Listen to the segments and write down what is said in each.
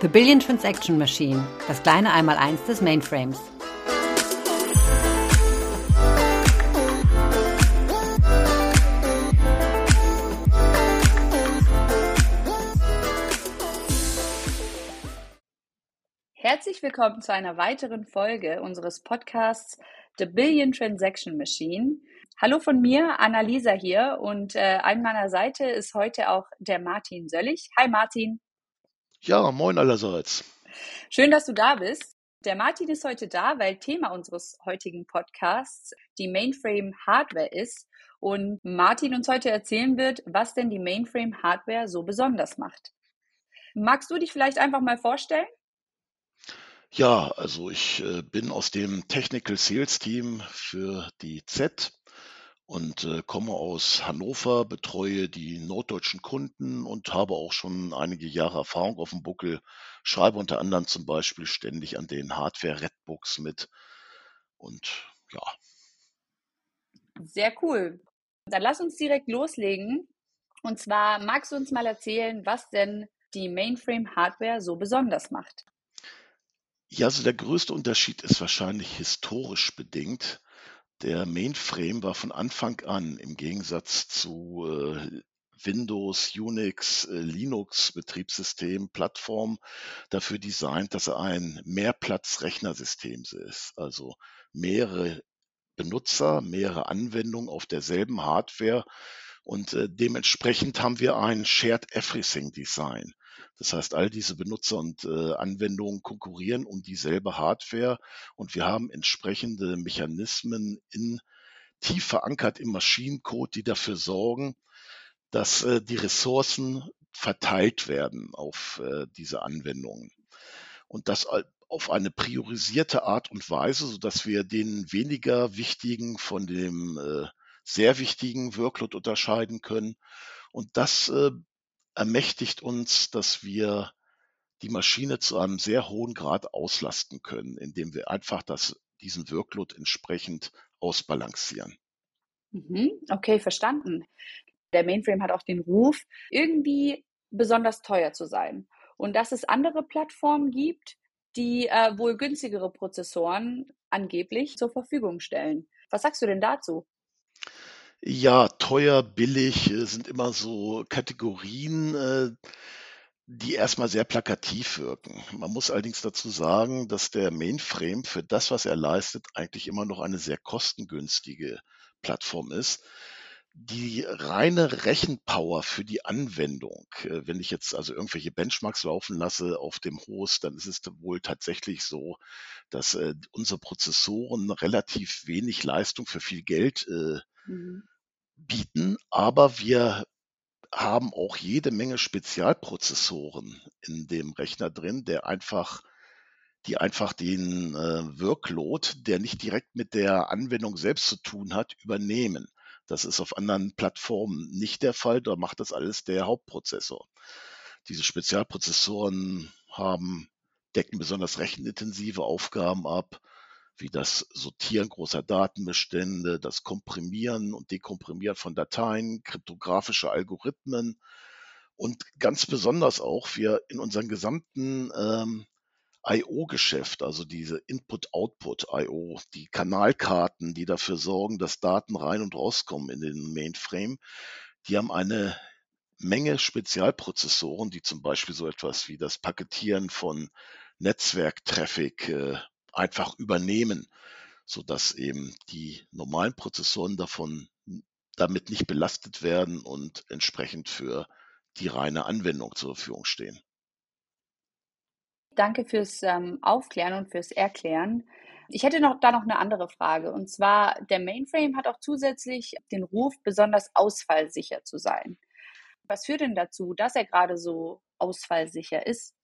The Billion Transaction Machine, das kleine Einmaleins des Mainframes. Herzlich willkommen zu einer weiteren Folge unseres Podcasts The Billion Transaction Machine. Hallo von mir, Annalisa hier und äh, an meiner Seite ist heute auch der Martin Söllig. Hi Martin. Ja, moin allerseits. Schön, dass du da bist. Der Martin ist heute da, weil Thema unseres heutigen Podcasts die Mainframe Hardware ist und Martin uns heute erzählen wird, was denn die Mainframe Hardware so besonders macht. Magst du dich vielleicht einfach mal vorstellen? Ja, also ich äh, bin aus dem Technical Sales Team für die Z und äh, komme aus Hannover, betreue die norddeutschen Kunden und habe auch schon einige Jahre Erfahrung auf dem Buckel, schreibe unter anderem zum Beispiel ständig an den Hardware-Redbooks mit und ja. Sehr cool. Dann lass uns direkt loslegen. Und zwar magst du uns mal erzählen, was denn die Mainframe-Hardware so besonders macht? Ja, also der größte Unterschied ist wahrscheinlich historisch bedingt. Der Mainframe war von Anfang an im Gegensatz zu äh, Windows, Unix, äh, Linux-Betriebssystem, Plattform dafür designt, dass er ein Mehrplatz-Rechnersystem ist. Also mehrere Benutzer, mehrere Anwendungen auf derselben Hardware und äh, dementsprechend haben wir ein Shared Everything Design. Das heißt, all diese Benutzer und äh, Anwendungen konkurrieren um dieselbe Hardware und wir haben entsprechende Mechanismen in tief verankert im Maschinencode, die dafür sorgen, dass äh, die Ressourcen verteilt werden auf äh, diese Anwendungen. Und das auf eine priorisierte Art und Weise, so dass wir den weniger wichtigen von dem äh, sehr wichtigen Workload unterscheiden können. Und das äh, ermächtigt uns, dass wir die Maschine zu einem sehr hohen Grad auslasten können, indem wir einfach das, diesen Workload entsprechend ausbalancieren. Mhm, okay, verstanden. Der Mainframe hat auch den Ruf, irgendwie besonders teuer zu sein. Und dass es andere Plattformen gibt, die äh, wohl günstigere Prozessoren angeblich zur Verfügung stellen. Was sagst du denn dazu? Ja, teuer, billig äh, sind immer so Kategorien, äh, die erstmal sehr plakativ wirken. Man muss allerdings dazu sagen, dass der Mainframe für das, was er leistet, eigentlich immer noch eine sehr kostengünstige Plattform ist. Die reine Rechenpower für die Anwendung, äh, wenn ich jetzt also irgendwelche Benchmarks laufen lasse auf dem Host, dann ist es wohl tatsächlich so, dass unsere Prozessoren relativ wenig Leistung für viel Geld Mhm. bieten, aber wir haben auch jede Menge Spezialprozessoren in dem Rechner drin, der einfach die einfach den äh, Workload, der nicht direkt mit der Anwendung selbst zu tun hat, übernehmen. Das ist auf anderen Plattformen nicht der Fall, da macht das alles der Hauptprozessor. Diese Spezialprozessoren haben decken besonders rechenintensive Aufgaben ab, wie das Sortieren großer Datenbestände, das Komprimieren und Dekomprimieren von Dateien, kryptografische Algorithmen. Und ganz besonders auch wir in unserem gesamten ähm, IO-Geschäft, also diese Input-Output-IO, die Kanalkarten, die dafür sorgen, dass Daten rein und rauskommen in den Mainframe, die haben eine Menge Spezialprozessoren, die zum Beispiel so etwas wie das Paketieren von Netzwerktraffic äh, einfach übernehmen, sodass eben die normalen Prozessoren davon damit nicht belastet werden und entsprechend für die reine Anwendung zur Verfügung stehen. Danke fürs ähm, Aufklären und fürs Erklären. Ich hätte noch da noch eine andere Frage. Und zwar, der Mainframe hat auch zusätzlich den Ruf, besonders ausfallsicher zu sein. Was führt denn dazu, dass er gerade so ausfallsicher ist?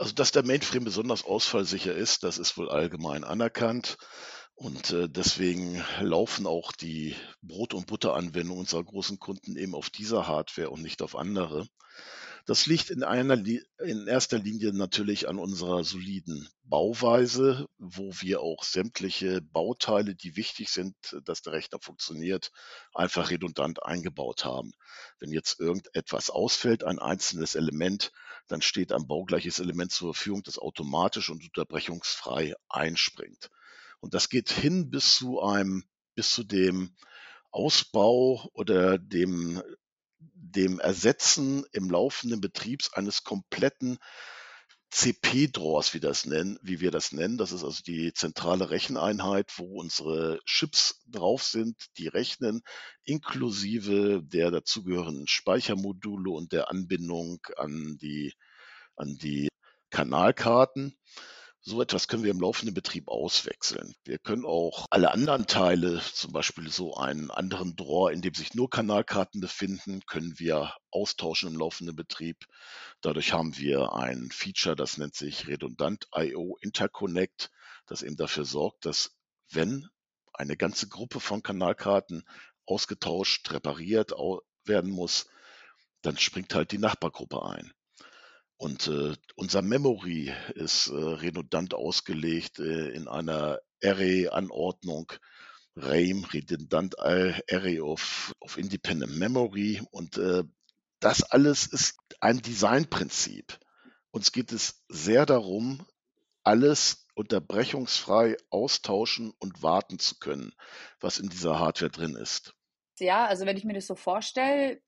Also, dass der Mainframe besonders ausfallsicher ist, das ist wohl allgemein anerkannt. Und äh, deswegen laufen auch die Brot- und Butteranwendungen unserer großen Kunden eben auf dieser Hardware und nicht auf andere. Das liegt in, einer, in erster Linie natürlich an unserer soliden Bauweise, wo wir auch sämtliche Bauteile, die wichtig sind, dass der Rechner funktioniert, einfach redundant eingebaut haben. Wenn jetzt irgendetwas ausfällt, ein einzelnes Element, dann steht ein baugleiches Element zur Verfügung, das automatisch und unterbrechungsfrei einspringt. Und das geht hin bis zu einem, bis zu dem Ausbau oder dem dem Ersetzen im laufenden Betriebs eines kompletten CP-Draws, wie, das nennen, wie wir das nennen. Das ist also die zentrale Recheneinheit, wo unsere Chips drauf sind, die rechnen, inklusive der dazugehörenden Speichermodule und der Anbindung an die, an die Kanalkarten. So etwas können wir im laufenden Betrieb auswechseln. Wir können auch alle anderen Teile, zum Beispiel so einen anderen Drawer, in dem sich nur Kanalkarten befinden, können wir austauschen im laufenden Betrieb. Dadurch haben wir ein Feature, das nennt sich Redundant IO Interconnect, das eben dafür sorgt, dass wenn eine ganze Gruppe von Kanalkarten ausgetauscht, repariert werden muss, dann springt halt die Nachbargruppe ein. Und äh, unser Memory ist äh, redundant ausgelegt äh, in einer Array-Anordnung. RAIM, Redundant Array of, of Independent Memory. Und äh, das alles ist ein Designprinzip. Uns geht es sehr darum, alles unterbrechungsfrei austauschen und warten zu können, was in dieser Hardware drin ist. Ja, also wenn ich mir das so vorstelle,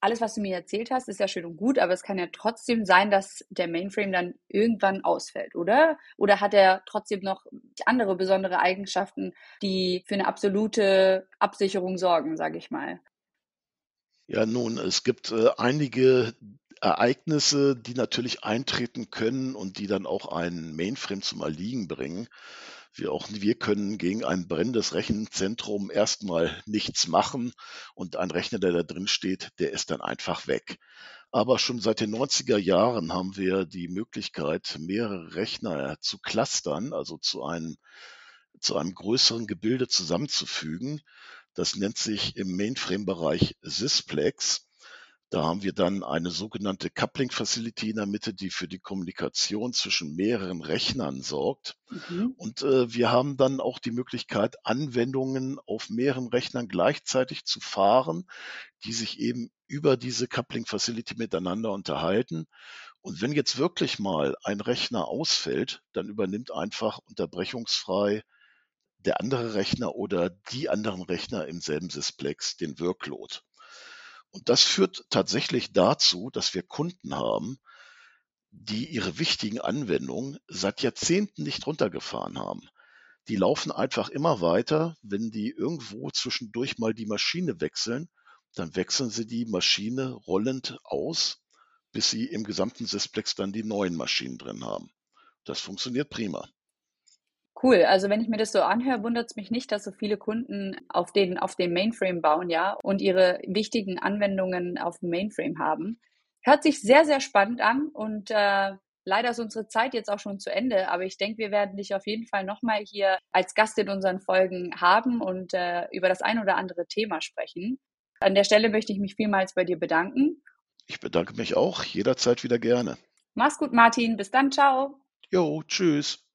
alles, was du mir erzählt hast, ist ja schön und gut, aber es kann ja trotzdem sein, dass der Mainframe dann irgendwann ausfällt, oder? Oder hat er trotzdem noch andere besondere Eigenschaften, die für eine absolute Absicherung sorgen, sage ich mal? Ja, nun, es gibt äh, einige Ereignisse, die natürlich eintreten können und die dann auch einen Mainframe zum Erliegen bringen. Wir, auch, wir können gegen ein brennendes Rechenzentrum erstmal nichts machen und ein Rechner, der da drin steht, der ist dann einfach weg. Aber schon seit den 90er Jahren haben wir die Möglichkeit, mehrere Rechner zu clustern, also zu einem, zu einem größeren Gebilde zusammenzufügen. Das nennt sich im Mainframe-Bereich Sysplex. Da haben wir dann eine sogenannte Coupling Facility in der Mitte, die für die Kommunikation zwischen mehreren Rechnern sorgt. Mhm. Und äh, wir haben dann auch die Möglichkeit, Anwendungen auf mehreren Rechnern gleichzeitig zu fahren, die sich eben über diese Coupling Facility miteinander unterhalten. Und wenn jetzt wirklich mal ein Rechner ausfällt, dann übernimmt einfach unterbrechungsfrei der andere Rechner oder die anderen Rechner im selben Sysplex den Workload. Und das führt tatsächlich dazu, dass wir Kunden haben, die ihre wichtigen Anwendungen seit Jahrzehnten nicht runtergefahren haben. Die laufen einfach immer weiter. Wenn die irgendwo zwischendurch mal die Maschine wechseln, dann wechseln sie die Maschine rollend aus, bis sie im gesamten Sysplex dann die neuen Maschinen drin haben. Das funktioniert prima. Cool. Also wenn ich mir das so anhöre, wundert es mich nicht, dass so viele Kunden auf den, auf den Mainframe bauen, ja, und ihre wichtigen Anwendungen auf dem Mainframe haben. Hört sich sehr, sehr spannend an und äh, leider ist unsere Zeit jetzt auch schon zu Ende, aber ich denke, wir werden dich auf jeden Fall nochmal hier als Gast in unseren Folgen haben und äh, über das ein oder andere Thema sprechen. An der Stelle möchte ich mich vielmals bei dir bedanken. Ich bedanke mich auch jederzeit wieder gerne. Mach's gut, Martin. Bis dann. Ciao. Jo, tschüss.